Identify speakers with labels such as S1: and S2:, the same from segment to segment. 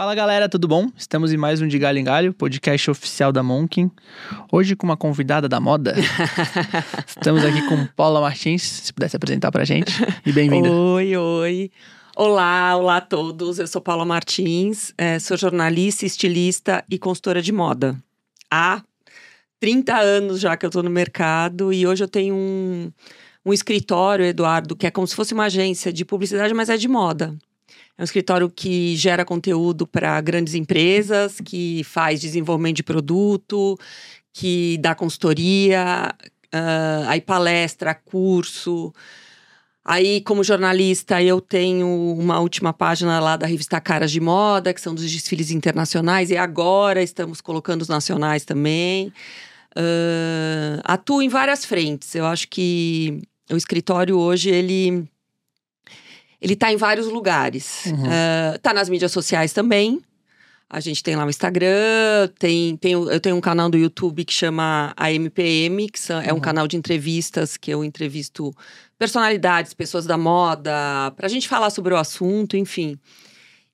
S1: Fala galera, tudo bom? Estamos em mais um de Galho em Galho, podcast oficial da Monkin. Hoje com uma convidada da moda. Estamos aqui com Paula Martins, se pudesse apresentar pra gente. E bem-vinda.
S2: Oi, oi. Olá, olá a todos. Eu sou Paula Martins, é, sou jornalista, estilista e consultora de moda. Há 30 anos já que eu tô no mercado e hoje eu tenho um, um escritório, Eduardo, que é como se fosse uma agência de publicidade, mas é de moda. É um escritório que gera conteúdo para grandes empresas, que faz desenvolvimento de produto, que dá consultoria, uh, aí palestra, curso. Aí, como jornalista, eu tenho uma última página lá da revista Caras de Moda, que são dos desfiles internacionais, e agora estamos colocando os nacionais também. Uh, atuo em várias frentes. Eu acho que o escritório hoje, ele ele tá em vários lugares. Uhum. Uh, tá nas mídias sociais também. A gente tem lá o Instagram, tem, tem, eu tenho um canal do YouTube que chama AMPM, que são, é um uhum. canal de entrevistas que eu entrevisto personalidades, pessoas da moda, pra gente falar sobre o assunto, enfim.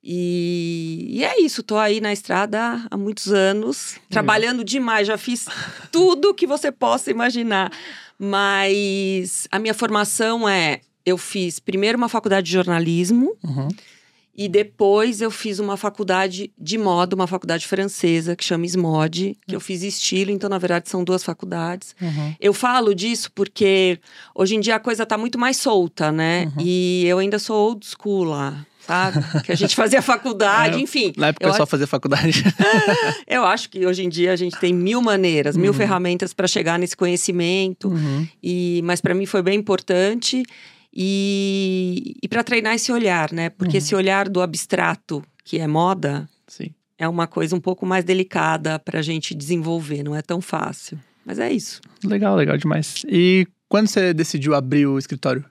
S2: E, e, é isso, tô aí na estrada há muitos anos, trabalhando demais, já fiz tudo que você possa imaginar. Mas a minha formação é eu fiz primeiro uma faculdade de jornalismo. Uhum. E depois eu fiz uma faculdade de moda, uma faculdade francesa que chama SMOD, que eu fiz estilo, então na verdade são duas faculdades. Uhum. Eu falo disso porque hoje em dia a coisa tá muito mais solta, né? Uhum. E eu ainda sou old school lá. Sabe? que a gente fazia faculdade, é, enfim.
S1: Na época eu só fazia faculdade.
S2: eu acho que hoje em dia a gente tem mil maneiras, mil uhum. ferramentas para chegar nesse conhecimento. Uhum. E, mas para mim foi bem importante. E, e para treinar esse olhar, né? Porque uhum. esse olhar do abstrato, que é moda,
S1: Sim.
S2: é uma coisa um pouco mais delicada para a gente desenvolver, não é tão fácil. Mas é isso.
S1: Legal, legal demais. E quando você decidiu abrir o escritório?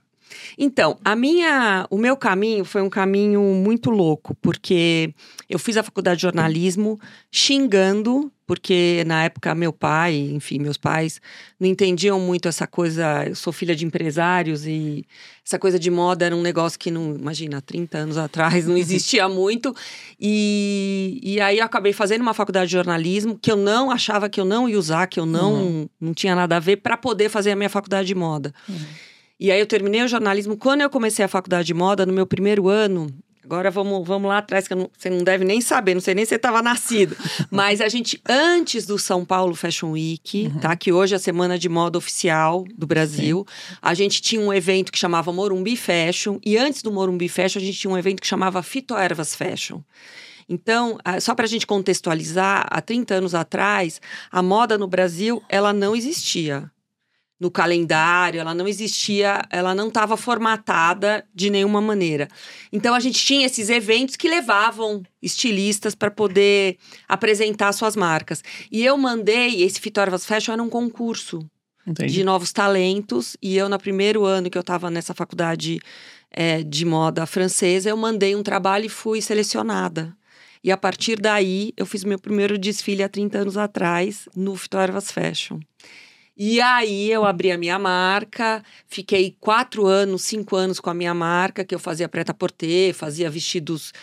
S2: Então, a minha, o meu caminho foi um caminho muito louco, porque eu fiz a faculdade de jornalismo xingando, porque na época meu pai, enfim, meus pais não entendiam muito essa coisa, eu sou filha de empresários e essa coisa de moda era um negócio que não, imagina, 30 anos atrás não existia muito. E, e aí eu acabei fazendo uma faculdade de jornalismo que eu não achava que eu não ia usar, que eu não, uhum. não tinha nada a ver para poder fazer a minha faculdade de moda. Uhum. E aí eu terminei o jornalismo. Quando eu comecei a faculdade de moda, no meu primeiro ano, Agora vamos, vamos lá atrás, que não, você não deve nem saber, não sei nem se você estava nascido. Mas a gente, antes do São Paulo Fashion Week, uhum. tá? Que hoje é a semana de moda oficial do Brasil, Sim. a gente tinha um evento que chamava Morumbi Fashion. E antes do Morumbi Fashion, a gente tinha um evento que chamava Fitoervas Fashion. Então, só para a gente contextualizar, há 30 anos atrás, a moda no Brasil, ela não existia no calendário, ela não existia, ela não estava formatada de nenhuma maneira. Então a gente tinha esses eventos que levavam estilistas para poder apresentar suas marcas. E eu mandei, esse Fitorvas Fashion era um concurso Entendi. de novos talentos, e eu, no primeiro ano que eu estava nessa faculdade é, de moda francesa, eu mandei um trabalho e fui selecionada. E a partir daí, eu fiz meu primeiro desfile há 30 anos atrás no Fitorvas Fashion. E aí eu abri a minha marca, fiquei quatro anos, cinco anos com a minha marca, que eu fazia preta-porter, fazia vestidos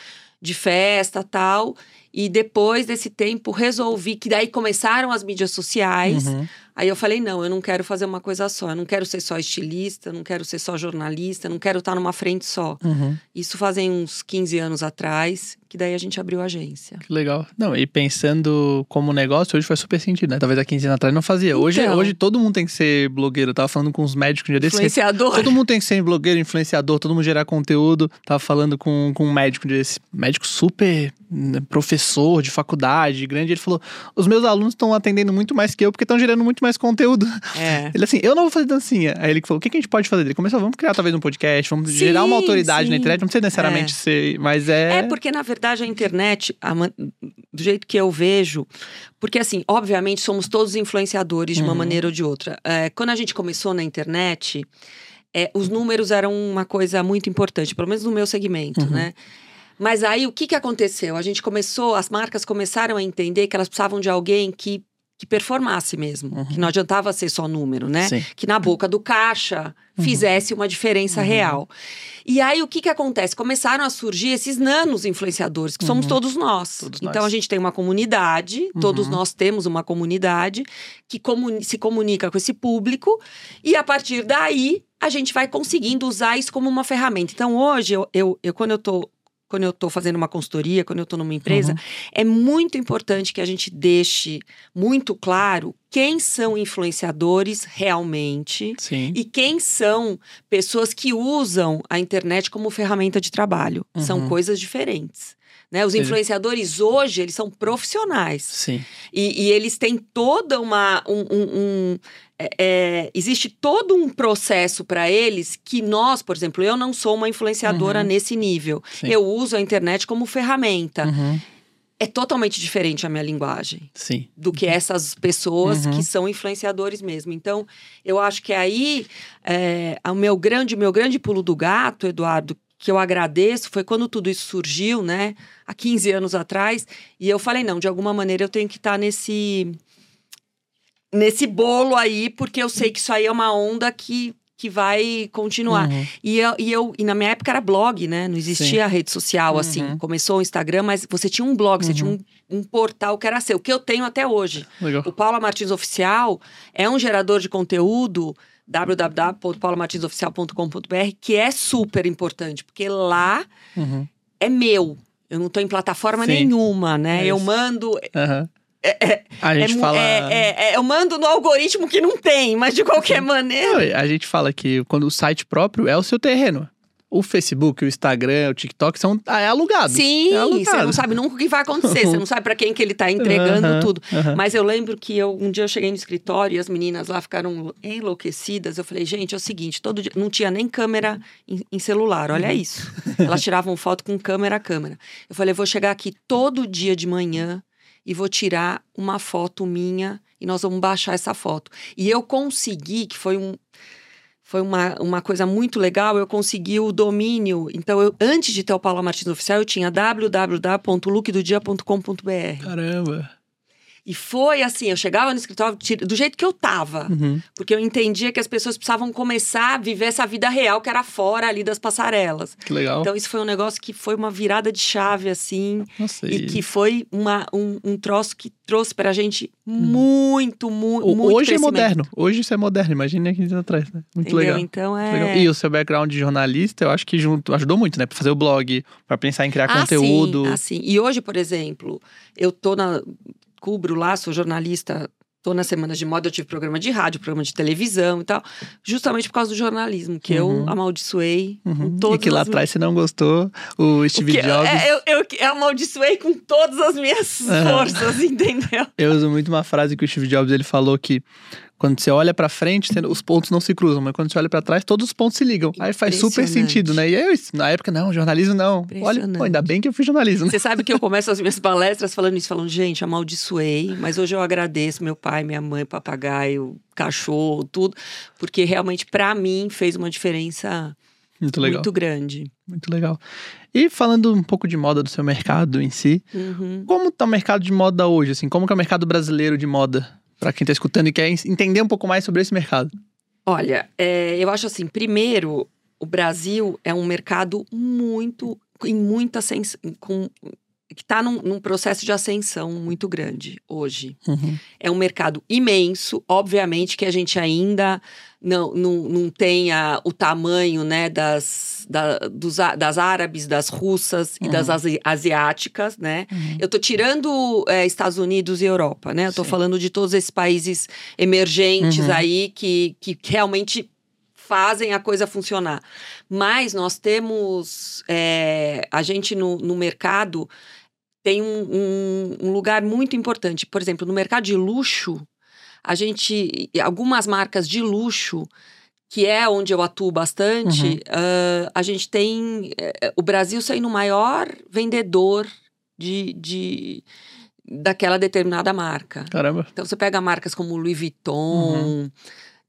S2: de festa tal. E depois desse tempo resolvi que daí começaram as mídias sociais. Uhum. Aí eu falei: não, eu não quero fazer uma coisa só. Eu não quero ser só estilista, não quero ser só jornalista, não quero estar numa frente só. Uhum. Isso fazem uns 15 anos atrás, que daí a gente abriu a agência.
S1: Que legal. Não, e pensando como negócio, hoje faz super sentido, né? Talvez há 15 anos atrás não fazia. Hoje, então, hoje todo mundo tem que ser blogueiro. Eu tava falando com os médicos um dia desse.
S2: Influenciador.
S1: Todo mundo tem que ser blogueiro, influenciador, todo mundo gerar conteúdo. Tava falando com, com um médico um dia desse. Médico super né, professor de faculdade, grande. Ele falou: os meus alunos estão atendendo muito mais que eu porque estão gerando muito mais conteúdo. É. Ele assim, eu não vou fazer dancinha. Aí ele falou, o que, que a gente pode fazer? Ele começou, vamos criar talvez um podcast, vamos sim, gerar uma autoridade sim. na internet, não precisa necessariamente é. ser, mas é...
S2: É porque, na verdade, a internet, a, do jeito que eu vejo, porque assim, obviamente somos todos influenciadores de uma uhum. maneira ou de outra. É, quando a gente começou na internet, é, os números eram uma coisa muito importante, pelo menos no meu segmento, uhum. né? Mas aí o que, que aconteceu? A gente começou, as marcas começaram a entender que elas precisavam de alguém que que performasse mesmo,
S1: Uhum.
S2: que não adiantava ser só número, né?
S1: Sim.
S2: Que na boca do caixa fizesse uma diferença
S1: Uhum.
S2: real. E aí o que que acontece? Começaram a surgir esses nanos influenciadores, que somos todos nós.
S1: Uhum. Todos
S2: então
S1: nós.
S2: a gente tem uma comunidade, todos
S1: Uhum.
S2: nós temos uma comunidade que comuni- se comunica com esse público e a partir daí a gente vai conseguindo usar isso como uma ferramenta. Então hoje eu, eu, eu quando eu tô quando eu estou fazendo uma consultoria, quando eu estou numa empresa,
S1: Uhum.
S2: é muito importante que a gente deixe muito claro quem são influenciadores realmente
S1: Sim.
S2: e quem são pessoas que usam a internet como ferramenta de trabalho. São
S1: Uhum.
S2: coisas diferentes. Né? Os influenciadores hoje, eles são profissionais.
S1: Sim.
S2: E, e eles têm toda uma. Um, um- um- é, é, existe todo um processo para eles que nós, por exemplo, eu não sou uma influenciadora
S1: Uhum.
S2: nesse nível.
S1: Sim.
S2: Eu uso a internet como ferramenta.
S1: Uhum.
S2: É totalmente diferente a minha linguagem
S1: Sim.
S2: do que essas pessoas
S1: Uhum.
S2: que são influenciadores mesmo. Então, eu acho que aí é, o meu grande, meu grande pulo do gato, Eduardo, que eu agradeço, foi quando tudo isso surgiu, né? Há 15 anos atrás. E eu falei, não, de alguma maneira eu tenho que estar nesse nesse bolo aí, porque eu sei que isso aí é uma onda que, que vai continuar.
S1: Uhum.
S2: E, eu, e, eu, e na minha época era blog, né? Não existia rede social assim.
S1: Uhum.
S2: Começou o Instagram, mas você tinha um blog, você tinha um, um portal que era seu, que eu tenho até hoje.
S1: Legal.
S2: O Paula Martins Oficial é um gerador de conteúdo www.paulamartinsoficial.com.br que é super importante, porque lá
S1: Uhum.
S2: é meu. Eu não estou em plataforma
S1: Sim.
S2: nenhuma, né?
S1: É
S2: eu
S1: isso.
S2: Mando.
S1: Aham. A
S2: é
S1: gente
S2: mu-
S1: fala.
S2: é- é- é- eu mando no algoritmo que não tem, mas de qualquer maneira.
S1: A gente fala que quando o site próprio é o seu terreno. O Facebook, o Instagram, o TikTok são ah, é alugado.
S2: Sim,
S1: é alugado.
S2: você não sabe nunca o que vai acontecer, você não sabe para quem que ele tá entregando tudo. Mas eu lembro que eu, um dia eu cheguei no escritório e as meninas lá ficaram enlouquecidas. Eu falei, gente, é o seguinte, todo dia não tinha nem câmera em, em celular, olha
S1: Uhum.
S2: isso. Elas tiravam foto com câmera a câmera. Eu falei, vou chegar aqui todo dia de manhã e vou tirar uma foto minha e nós vamos baixar essa foto. E eu consegui, que foi um foi uma, uma coisa muito legal, eu consegui o domínio. Então, eu, antes de ter o Paula Martins Oficial, eu tinha www.lookdodia.com.br.
S1: Caramba.
S2: E foi assim, eu chegava no escritório do jeito que eu tava.
S1: Uhum.
S2: Porque eu entendia que as pessoas precisavam começar a viver essa vida real que era fora ali das passarelas.
S1: Que legal.
S2: Então, isso foi um negócio que foi uma virada de chave, assim.
S1: Nossa,
S2: E que foi uma, um, um troço que trouxe pra gente muito, mu
S1: O-
S2: muito
S1: Hoje é moderno. Hoje isso é moderno. Imagina 15 anos atrás, né? Muito
S2: Entendeu?
S1: legal.
S2: Então é.
S1: Legal. E o seu background de jornalista, eu acho que junto, ajudou muito, né? Pra fazer o blog, pra pensar em criar
S2: Ah,
S1: conteúdo.
S2: Sim, ah, sim. E hoje, por exemplo, eu tô na. Cubro lá, sou jornalista, tô nas semanas de moda, eu tive programa de rádio, programa de televisão e tal, justamente por causa do jornalismo, que
S1: Uhum.
S2: eu amaldiçoei
S1: Uhum.
S2: com
S1: E que lá atrás você não gostou, o Steve
S2: que-
S1: Jobs.
S2: é, eu, eu, eu amaldiçoei com todas as minhas
S1: Aham.
S2: forças, entendeu?
S1: Eu uso muito uma frase que o Steve Jobs ele falou que quando você olha pra frente, os pontos não se cruzam, mas quando você olha pra trás, todos os pontos se ligam. Aí faz super sentido, né? E eu, na época, não, jornalismo não. Olha, pô, ainda bem que eu fiz jornalismo. né?
S2: Você sabe que eu começo as minhas palestras falando isso, falando, gente, amaldiçoei, mas hoje eu agradeço meu pai, minha mãe, papagaio, cachorro, tudo, porque realmente pra mim fez uma diferença
S1: Muito legal.
S2: muito grande.
S1: Muito legal. E falando um pouco de moda do seu mercado em si,
S2: Uhum.
S1: como tá o mercado de moda hoje, assim? Como que é o mercado brasileiro de moda? Pra quem tá escutando e quer en- entender um pouco mais sobre esse mercado.
S2: Olha, é, eu acho assim, primeiro, o Brasil é um mercado muito, em muita ascens- com que está num, num processo de ascensão muito grande hoje.
S1: Uhum.
S2: É um mercado imenso, obviamente que a gente ainda não, não, não tenha o tamanho né, das, da- dos, das árabes, das russas e das
S1: Uhum.
S2: asi- asiáticas, né? Eu tô tirando é, Estados Unidos e Europa, né? Eu tô
S1: Sim.
S2: falando de todos esses países emergentes
S1: Uhum.
S2: aí que, que realmente fazem a coisa funcionar. Mas nós temos. é, a gente no, no mercado tem um, um- um lugar muito importante. Por exemplo, no mercado de luxo, a gente. Algumas marcas de luxo. Que é onde eu atuo bastante,
S1: Uhum.
S2: ah, a gente tem eh, o Brasil sendo o maior vendedor de, de daquela determinada marca.
S1: Caramba.
S2: Então você pega marcas como Louis Vuitton,
S1: Uhum.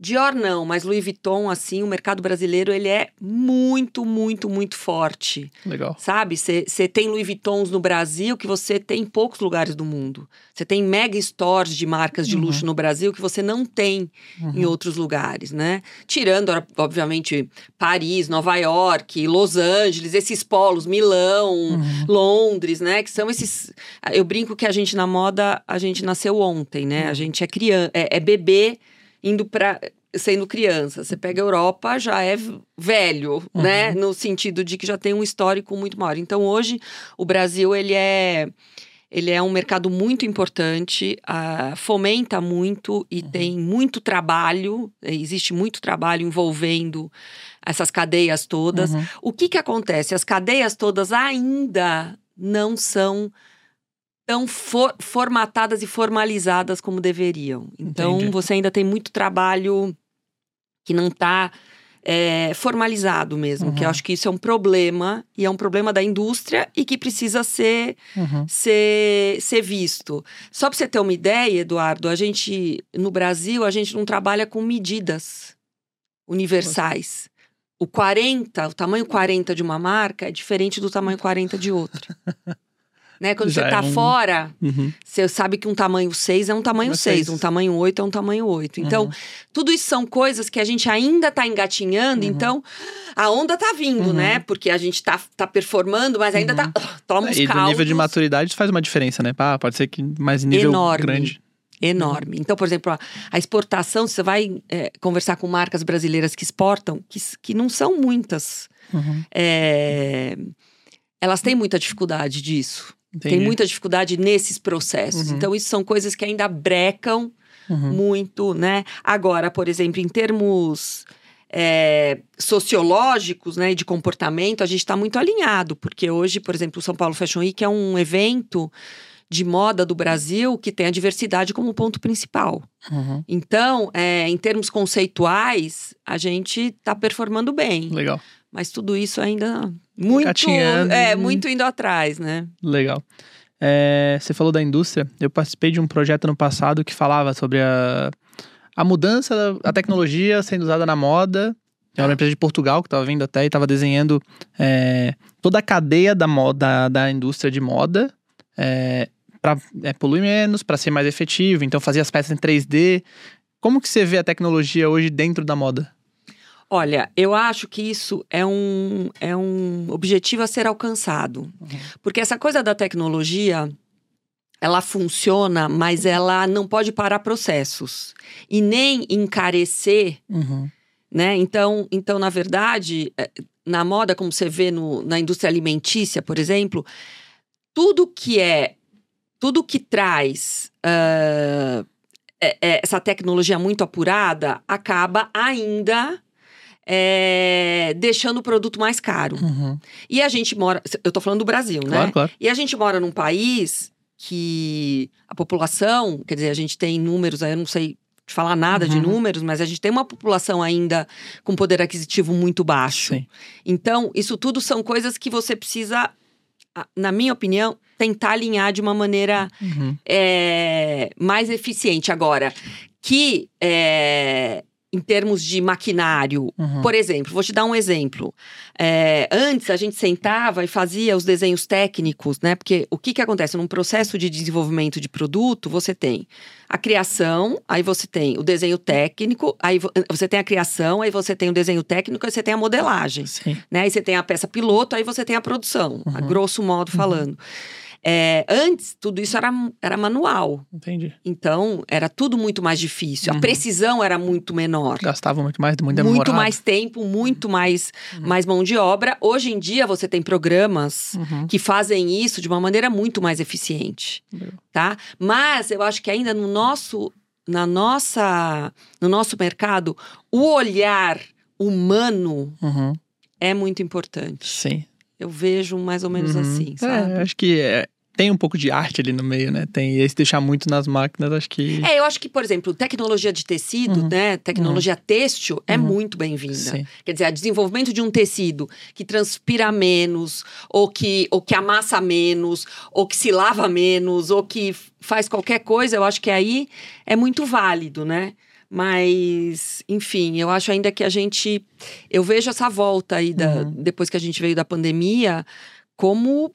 S2: Dior não, mas Louis Vuitton, assim, o mercado brasileiro, ele é muito, muito, muito forte.
S1: Legal.
S2: Sabe? Você tem Louis Vuittons no Brasil que você tem em poucos lugares do mundo. Você tem mega stores de marcas de
S1: Uhum.
S2: luxo no Brasil que você não tem em outros lugares, né? Tirando, obviamente, Paris, Nova York, Los Angeles, esses polos, Milão,
S1: Uhum.
S2: Londres, né? Que são esses. Eu brinco que a gente na moda, a gente nasceu ontem, né? A gente é criança, é, é bebê indo para sendo criança. Você pega a Europa, já é velho, né? No sentido de que já tem um histórico muito maior. Então hoje o Brasil ele é ele é um mercado muito importante, ah, fomenta muito e tem muito trabalho, eh, existe muito trabalho envolvendo essas cadeias todas.
S1: Uhum.
S2: O que, que acontece? As cadeias todas ainda não são tão for- formatadas e formalizadas como deveriam. Então,
S1: Entendi.
S2: você ainda tem muito trabalho que não está formalizado mesmo, que eu
S1: Uhum.
S2: acho que isso é um problema, e é um problema da indústria e que precisa ser
S1: Uhum.
S2: ser, ser visto. Só para você ter uma ideia, Eduardo, a gente, no Brasil, a gente não trabalha com medidas universais. O 40, o tamanho 40 de uma marca é diferente do tamanho 40 de outra. né? Quando
S1: Já
S2: você
S1: é
S2: está
S1: um-
S2: fora,
S1: Uhum.
S2: você sabe que um tamanho 6 é um tamanho
S1: É
S2: 6,
S1: seis.
S2: um tamanho 8 é um tamanho 8. Então,
S1: Uhum.
S2: tudo isso são coisas que a gente ainda está engatinhando,
S1: Uhum.
S2: então a onda tá vindo,
S1: Uhum.
S2: né? Porque a gente tá, tá performando, mas ainda tá. Toma os
S1: E do nível de maturidade isso faz uma diferença, né? Ah, pode ser que mais nível
S2: Enorme.
S1: grande.
S2: enorme. Então, por exemplo, a, a exportação, você vai é, conversar com marcas brasileiras que exportam, que, que não são muitas.
S1: Uhum.
S2: é, elas têm muita dificuldade disso.
S1: Entendi.
S2: Tem muita dificuldade nesses processos.
S1: Uhum.
S2: Então, isso são coisas que ainda brecam
S1: Uhum.
S2: muito, né? Agora, por exemplo, em termos é, sociológicos, né, e de comportamento, a gente está muito alinhado, porque hoje, por exemplo, o São Paulo Fashion Week é um evento de moda do Brasil que tem a diversidade como ponto principal.
S1: Uhum.
S2: Então, é, em termos conceituais, a gente está performando bem,
S1: Legal,
S2: mas tudo isso ainda muito,
S1: Engatinhando.
S2: é, muito indo atrás, né?
S1: legal. É, você falou da indústria. Eu participei de um projeto no passado que falava sobre a, a mudança da a tecnologia sendo usada na moda. Era uma empresa de Portugal que estava vindo até e estava desenhando é, toda a cadeia da moda da indústria de moda é, para poluir menos, para ser mais efetivo. Então fazia as peças em 3D. Como que você vê a tecnologia hoje dentro da moda?
S2: Olha, eu acho que isso é um, é um objetivo a ser alcançado. Porque essa coisa da tecnologia, ela funciona, mas ela não pode parar processos. E nem encarecer,
S1: Uhum.
S2: né? Então, então na verdade, eh, na moda, como você vê no, na indústria alimentícia, por exemplo, tudo que é. Tudo que traz. é- é essa tecnologia muito apurada acaba ainda é, deixando o produto mais caro.
S1: Uhum.
S2: E a gente mora. Eu tô falando do Brasil, né?
S1: Claro, claro.
S2: E a gente mora num país que a população, quer dizer, a gente tem números, aí eu não sei te falar nada de
S1: Uhum.
S2: números, mas a gente tem uma população ainda com poder aquisitivo muito baixo.
S1: Sim.
S2: Então, isso tudo são coisas que você precisa, na minha opinião, tentar alinhar de uma maneira
S1: Uhum.
S2: é, mais eficiente. Agora, que é, em termos de maquinário,
S1: Uhum.
S2: por exemplo, vou te dar um exemplo. É, antes a gente sentava e fazia os desenhos técnicos, né? Porque o que, que acontece? Num processo de desenvolvimento de produto, você tem a criação, aí você tem o desenho técnico, aí vo- você tem a criação, aí você tem o desenho técnico, aí você tem a modelagem
S1: Sim.
S2: né? Aí você tem a peça piloto, aí você tem a produção, a
S1: Uhum.
S2: grosso modo falando. É, antes, tudo isso era, era manual.
S1: Entendi.
S2: Então, era tudo muito mais difícil. A
S1: Uhum.
S2: precisão era muito menor.
S1: Gastava muito mais, muito
S2: Muito
S1: demorado.
S2: mais tempo, muito mais,
S1: Uhum.
S2: mais mão de obra. Hoje em dia, você tem programas
S1: Uhum.
S2: que fazem isso de uma maneira muito mais eficiente, tá? Mas eu acho que ainda no nosso, na nossa, no nosso mercado, o olhar humano
S1: Uhum.
S2: é muito importante.
S1: Sim.
S2: Eu vejo mais ou menos
S1: Uhum.
S2: assim, sabe?
S1: É, acho que é, tem um pouco de arte ali no meio, né? Tem esse deixar muito nas máquinas, acho que.
S2: É, eu acho que, por exemplo, tecnologia de tecido,
S1: Uhum.
S2: né? Tecnologia têxtil é
S1: Uhum.
S2: muito bem-vinda. Quer dizer, o desenvolvimento de um tecido que transpira menos, ou que, ou que amassa menos, ou que se lava menos, ou que faz qualquer coisa, eu acho que aí é muito válido, né? Mas, enfim, eu acho ainda que a gente. Eu vejo essa volta aí, da,
S1: Uhum.
S2: depois que a gente veio da pandemia, como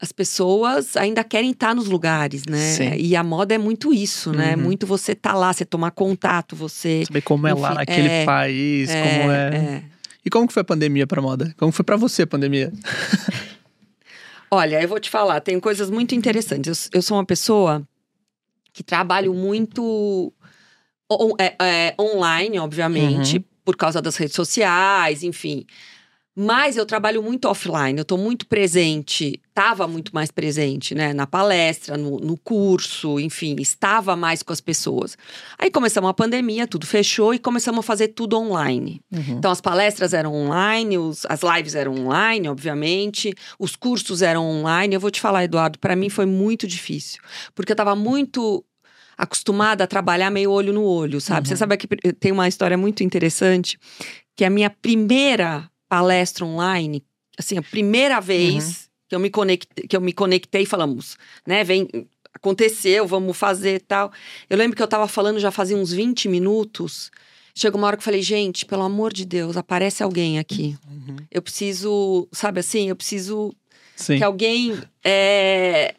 S2: as pessoas ainda querem estar nos lugares, né?
S1: Sim.
S2: E a moda é muito isso, né?
S1: Uhum.
S2: Muito você tá lá, você tomar contato, você.
S1: Saber como é lá naquele
S2: é,
S1: país, como é.
S2: é.
S1: E como que foi a pandemia pra moda? Como foi pra você a pandemia?
S2: Olha, eu vou te falar, tem coisas muito interessantes. Eu, eu sou uma pessoa que trabalho muito on- é, é, online, obviamente,
S1: Uhum.
S2: por causa das redes sociais, enfim. Mas eu trabalho muito offline, eu tô muito presente, estava muito mais presente, né? Na palestra, no, no curso, enfim, estava mais com as pessoas. Aí começamos a pandemia, tudo fechou e começamos a fazer tudo online.
S1: Uhum.
S2: Então, as palestras eram online, os- as lives eram online, obviamente, os cursos eram online. Eu vou te falar, Eduardo, para mim foi muito difícil, porque eu estava muito acostumada a trabalhar meio olho no olho, sabe?
S1: Uhum.
S2: Você sabe que tem uma história muito interessante, que a minha primeira palestra online, assim, a primeira vez
S1: Uhum.
S2: que eu me conectei, que eu me conectei, falamos, né, vem aconteceu, vamos fazer e tal. Eu lembro que eu tava falando já fazia uns 20 minutos. Chegou uma hora que eu falei, gente, pelo amor de Deus, aparece alguém aqui.
S1: Uhum.
S2: Eu preciso, sabe assim, eu preciso
S1: Sim.
S2: que alguém é,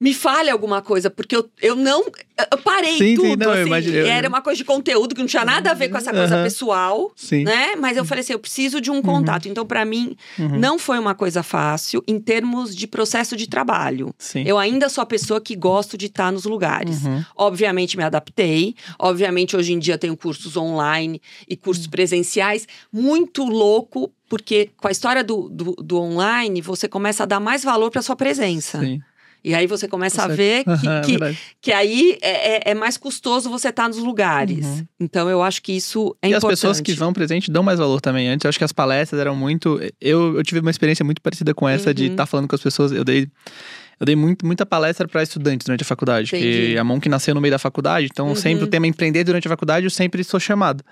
S2: me fale alguma coisa, porque eu, eu não. Eu parei
S1: Sim, sim,
S2: tudo.
S1: não, eu
S2: assim,
S1: imaginei.
S2: Era uma coisa de conteúdo que não tinha nada a ver com essa coisa
S1: Aham.
S2: pessoal,
S1: Sim.
S2: né? Mas eu falei assim, eu preciso de um contato. Então, para mim,
S1: Uhum.
S2: não foi uma coisa fácil em termos de processo de trabalho.
S1: Sim.
S2: Eu ainda sou a pessoa que gosto de estar nos lugares.
S1: Uhum.
S2: Obviamente me adaptei. Obviamente hoje em dia tenho cursos online e cursos
S1: Hum.
S2: presenciais. Muito louco, porque com a história do, do, do online, você começa a dar mais valor para sua presença.
S1: Sim.
S2: E aí você começa a ver que,
S1: é
S2: que, que aí é, é- é mais custoso você estar nos lugares.
S1: Uhum.
S2: Então eu acho que isso é
S1: e
S2: importante.
S1: as pessoas que vão presente dão mais valor também. Antes, eu acho que as palestras eram muito. Eu, eu tive uma experiência muito parecida com essa de
S2: Uhum.
S1: estar falando com as pessoas. Eu dei. Eu dei muito, muita palestra para estudantes durante a faculdade.
S2: Entendi.
S1: Porque a mão que nasceu no meio da faculdade, então
S2: Uhum.
S1: sempre o tema empreender durante a faculdade, eu sempre sou chamado.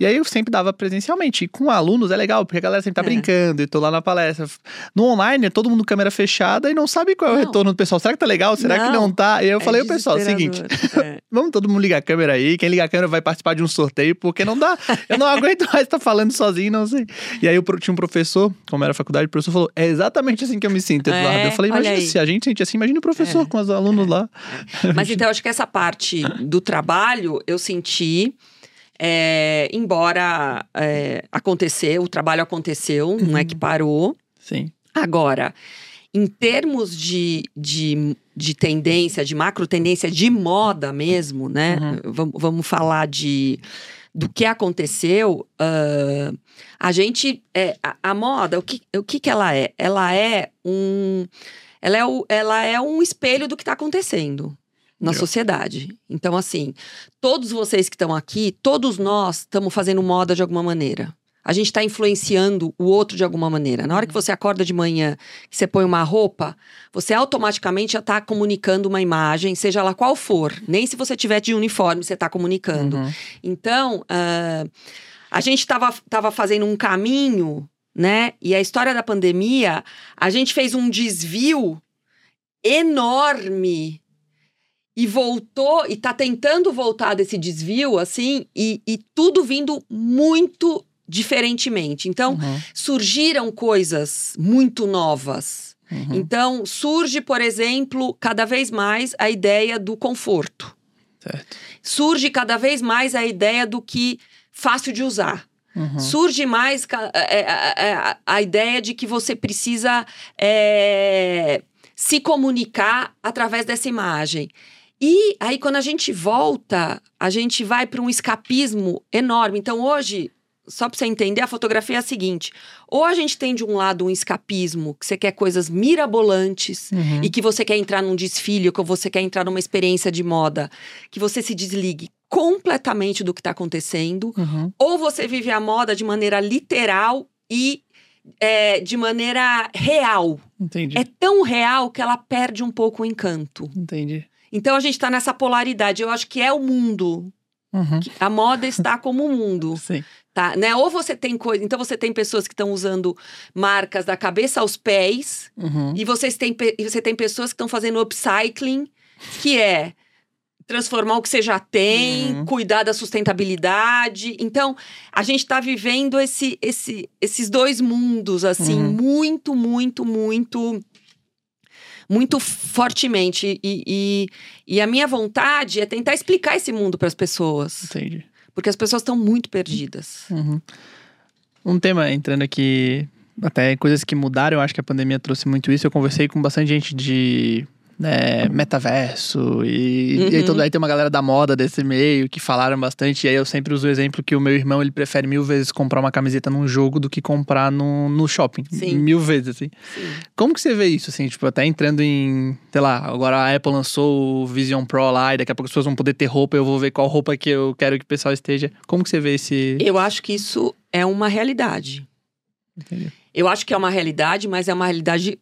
S1: E aí eu sempre dava presencialmente. E com alunos é legal, porque a galera sempre tá
S2: É.
S1: brincando e tô lá na palestra. No online é todo mundo câmera fechada e não sabe qual é o
S2: Não.
S1: retorno do pessoal. Será que tá legal? Será que
S2: Não.
S1: não tá? E aí eu
S2: É
S1: falei, o pessoal, seguinte.
S2: É.
S1: Vamos todo mundo ligar a câmera aí. Quem ligar a câmera vai participar de um sorteio, porque não dá. Eu não aguento mais estar falando sozinho, não sei. E aí eu tinha um professor, como era a faculdade, o professor falou: é exatamente assim que eu me sinto, Eduardo.
S2: É,
S1: eu falei, imagina se a gente sente assim, imagina o professor com os alunos lá.
S2: Mas então, acho que essa parte do trabalho eu senti. é, embora é, aconteceu, o trabalho aconteceu, não
S1: Uhum.
S2: é que parou.
S1: Sim.
S2: Agora, em termos de, de, de tendência, de macro tendência de moda mesmo, né?
S1: Uhum.
S2: Vamos, vamos falar de do que aconteceu. ah, a gente. É, a, a moda, o que, o que, que ela é? Ela é um. Ela é, o, ela é um espelho do que está acontecendo na sociedade. Então, assim, todos vocês que estão aqui, todos nós estamos fazendo moda de alguma maneira. A gente está influenciando o outro de alguma maneira. Na hora que você acorda de manhã, que você põe uma roupa, você automaticamente já está comunicando uma imagem, seja ela qual for. Nem se você tiver de uniforme, você está comunicando.
S1: Uhum.
S2: Então, ah, a gente estava tava fazendo um caminho, né? E a história da pandemia, a gente fez um desvio enorme e voltou, e tá tentando voltar desse desvio, assim, e, e tudo vindo muito diferentemente. Então,
S1: Uhum.
S2: surgiram coisas muito novas.
S1: Uhum.
S2: Então, surge, por exemplo, cada vez mais a ideia do conforto
S1: Certo.
S2: surge cada vez mais a ideia do que fácil de usar.
S1: Uhum.
S2: Surge mais ca- é, é, é, a, a ideia de que você precisa é, se comunicar através dessa imagem. E aí, quando a gente volta, a gente vai para um escapismo enorme. Então, hoje, só para você entender, a fotografia é a seguinte: ou a gente tem de um lado um escapismo, que você quer coisas mirabolantes,
S1: Uhum.
S2: e que você quer entrar num desfile, ou que você quer entrar numa experiência de moda, que você se desligue completamente do que está acontecendo,
S1: Uhum.
S2: ou você vive a moda de maneira literal e é, de maneira real.
S1: Entendi.
S2: É tão real que ela perde um pouco o encanto.
S1: Entendi.
S2: Então a gente está nessa polaridade. Eu acho que é o mundo.
S1: Uhum.
S2: A moda está como o mundo.
S1: Sim.
S2: Tá, né? Ou você tem coisa. Então você tem pessoas que estão usando marcas da cabeça aos pés,
S1: Uhum.
S2: e vocês têm, e você tem pessoas que estão fazendo upcycling, que é transformar o que você já tem,
S1: Uhum.
S2: cuidar da sustentabilidade. Então, a gente está vivendo esse, esse, esses dois mundos, assim,
S1: Uhum.
S2: muito, muito, muito. Muito fortemente. E, e, e a minha vontade é tentar explicar esse mundo para as pessoas.
S1: Entendi.
S2: Porque as pessoas estão muito perdidas.
S1: Uhum. Um tema entrando aqui, até coisas que mudaram, eu acho que a pandemia trouxe muito isso. Eu conversei com bastante gente de né, metaverso e, e aí,
S2: Uhum.
S1: todo, aí tem uma galera da moda desse meio que falaram bastante. E aí eu sempre uso o exemplo que o meu irmão ele prefere mil vezes comprar uma camiseta num jogo do que comprar no, no shopping.
S2: Sim.
S1: Mil vezes, assim.
S2: Sim.
S1: Como que você vê isso, assim, tipo, até entrando em, sei lá, agora a Apple lançou o Vision Pro lá e daqui a pouco as pessoas vão poder ter roupa, eu vou ver qual roupa que eu quero que o pessoal esteja. Como que você vê esse...
S2: Eu acho que isso é uma realidade.
S1: Entendi.
S2: Eu acho que é uma realidade, mas é uma realidade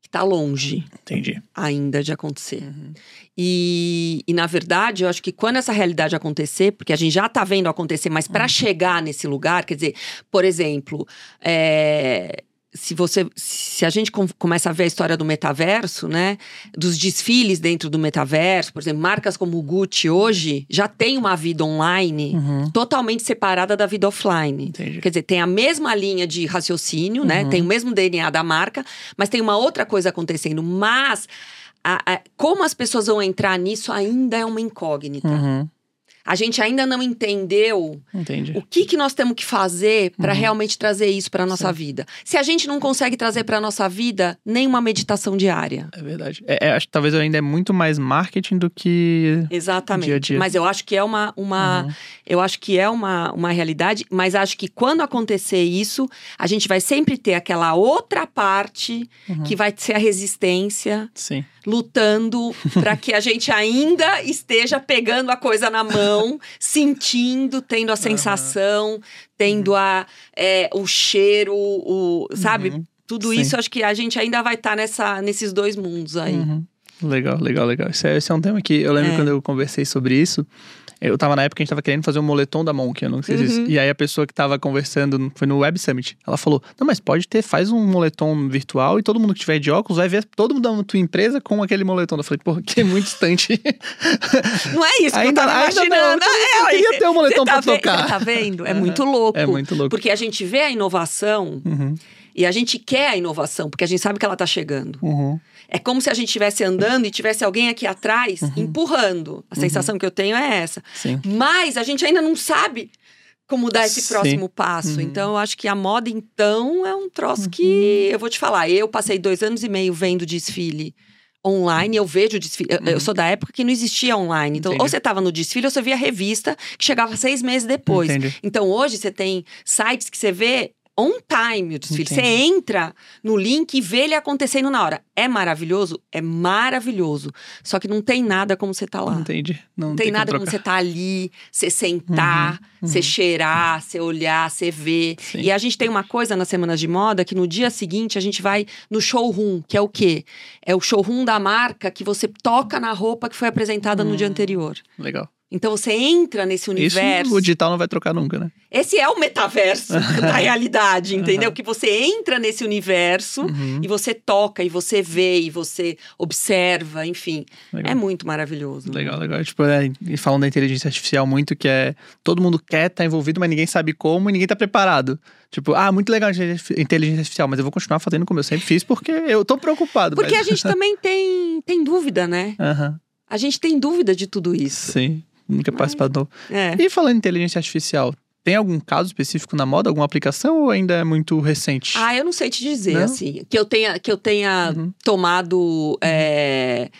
S2: que está longe
S1: Entendi.
S2: ainda de acontecer.
S1: Uhum.
S2: E, e, na verdade, eu acho que quando essa realidade acontecer, porque a gente já está vendo acontecer, mas para chegar nesse lugar, quer dizer, por exemplo, é, se você, se a gente com- começa a ver a história do metaverso, né, dos desfiles dentro do metaverso, por exemplo, marcas como o Gucci hoje já tem uma vida online
S1: Uhum.
S2: totalmente separada da vida offline.
S1: Entendi.
S2: Quer dizer, tem a mesma linha de raciocínio, né?
S1: Uhum.
S2: Tem o mesmo DNA da marca, mas tem uma outra coisa acontecendo. Mas a- a- como as pessoas vão entrar nisso ainda é uma incógnita.
S1: Uhum.
S2: A gente ainda não entendeu
S1: Entendi.
S2: o que, que nós temos que fazer para
S1: Uhum.
S2: realmente trazer isso para nossa vida. Se a gente não consegue trazer para nossa vida nenhuma meditação diária.
S1: É verdade. É, é, acho que talvez ainda é muito mais marketing do que.
S2: Exatamente.
S1: Dia a dia.
S2: Mas eu acho que é uma, uma
S1: Uhum.
S2: eu acho que é uma, uma realidade, mas acho que quando acontecer isso, a gente vai sempre ter aquela outra parte
S1: Uhum.
S2: que vai ser a resistência,
S1: Sim.
S2: Lutando para que a gente ainda esteja pegando a coisa na mão, sentindo, tendo a sensação, tendo a, é, o cheiro, o, sabe?
S1: Uhum.
S2: Tudo
S1: Sim.
S2: isso, acho que a gente ainda vai estar nessa, nesses dois mundos aí.
S1: Uhum. Legal, legal, legal. Esse é, esse é um tema que eu lembro
S2: É.
S1: quando eu conversei sobre isso. Eu tava na época que a gente tava querendo fazer um moletom da Monk, eu não sei disso.
S2: Uhum.
S1: E aí a pessoa que tava conversando, foi no Web Summit, ela falou: Não, mas pode ter, faz um moletom virtual e todo mundo que tiver de óculos vai ver todo mundo da tua empresa com aquele moletom. Eu falei, porra, que é muito distante.
S2: Não é isso
S1: Ainda-
S2: eu tava
S1: ainda não,
S2: imaginando.
S1: eu
S2: É,
S1: queria
S2: cê-
S1: ter um moletom
S2: tá
S1: pra tocar.
S2: tá vendo? É
S1: Aham.
S2: muito louco.
S1: É muito louco.
S2: Porque a gente vê a inovação
S1: Uhum,
S2: e a gente quer a inovação, porque a gente sabe que ela tá chegando.
S1: uhum.
S2: É como se a gente estivesse andando e tivesse alguém aqui atrás
S1: Uhum.
S2: empurrando. A sensação que eu tenho é essa.
S1: Sim.
S2: Mas a gente ainda não sabe como dar esse
S1: Sim.
S2: próximo passo.
S1: Uhum.
S2: Então, eu acho que a moda, então, é um troço que eu vou te falar. Eu passei dois anos e meio vendo desfile online, eu vejo desfile. eu- Eu sou da época que não existia online. Então,
S1: Uhum. Entendi.
S2: ou você estava no desfile ou você via revista que chegava seis meses depois.
S1: Entendi.
S2: Então, hoje você tem sites que você vê on time o desfile. Você
S1: Entendi.
S2: entra no link e vê ele acontecendo na hora. É maravilhoso? É maravilhoso. Só que não tem nada como você tá lá.
S1: Entendi. Não,
S2: Não tem, nada como
S1: trocar.
S2: você tá ali, você sentar,
S1: Uhum,
S2: você
S1: uhum.
S2: cheirar, você olhar, você ver.
S1: Sim.
S2: E a gente tem uma coisa nas semanas de moda que no dia seguinte a gente vai no showroom, que é o quê? É o showroom da marca que você toca na roupa que foi apresentada no dia
S1: Hum.
S2: anterior.
S1: Legal.
S2: Então você entra nesse universo.
S1: Isso o digital não vai trocar nunca, né?
S2: Esse é o metaverso da realidade, entendeu?
S1: Aham.
S2: Que você entra nesse universo
S1: Uhum.
S2: e você toca, e você vê, e você observa, enfim.
S1: Legal.
S2: É muito maravilhoso. né?
S1: Legal, legal. Tipo, é, e falando da inteligência artificial muito, que é todo mundo quer estar envolvido, mas ninguém sabe como e ninguém tá preparado. Tipo, ah, muito legal a inteligência artificial, mas eu vou continuar fazendo como eu sempre fiz porque eu tô preocupado.
S2: Porque
S1: mas...
S2: a gente também tem, tem dúvida, né?
S1: Aham,
S2: A gente tem dúvida de tudo isso.
S1: sim. Nunca
S2: Mas-
S1: participado.
S2: É.
S1: E falando em inteligência artificial, tem algum caso específico na moda, alguma aplicação ou ainda é muito recente?
S2: Ah, eu não sei te dizer,
S1: Não?
S2: assim. Que eu tenha, que eu tenha
S1: Uhum.
S2: tomado. é,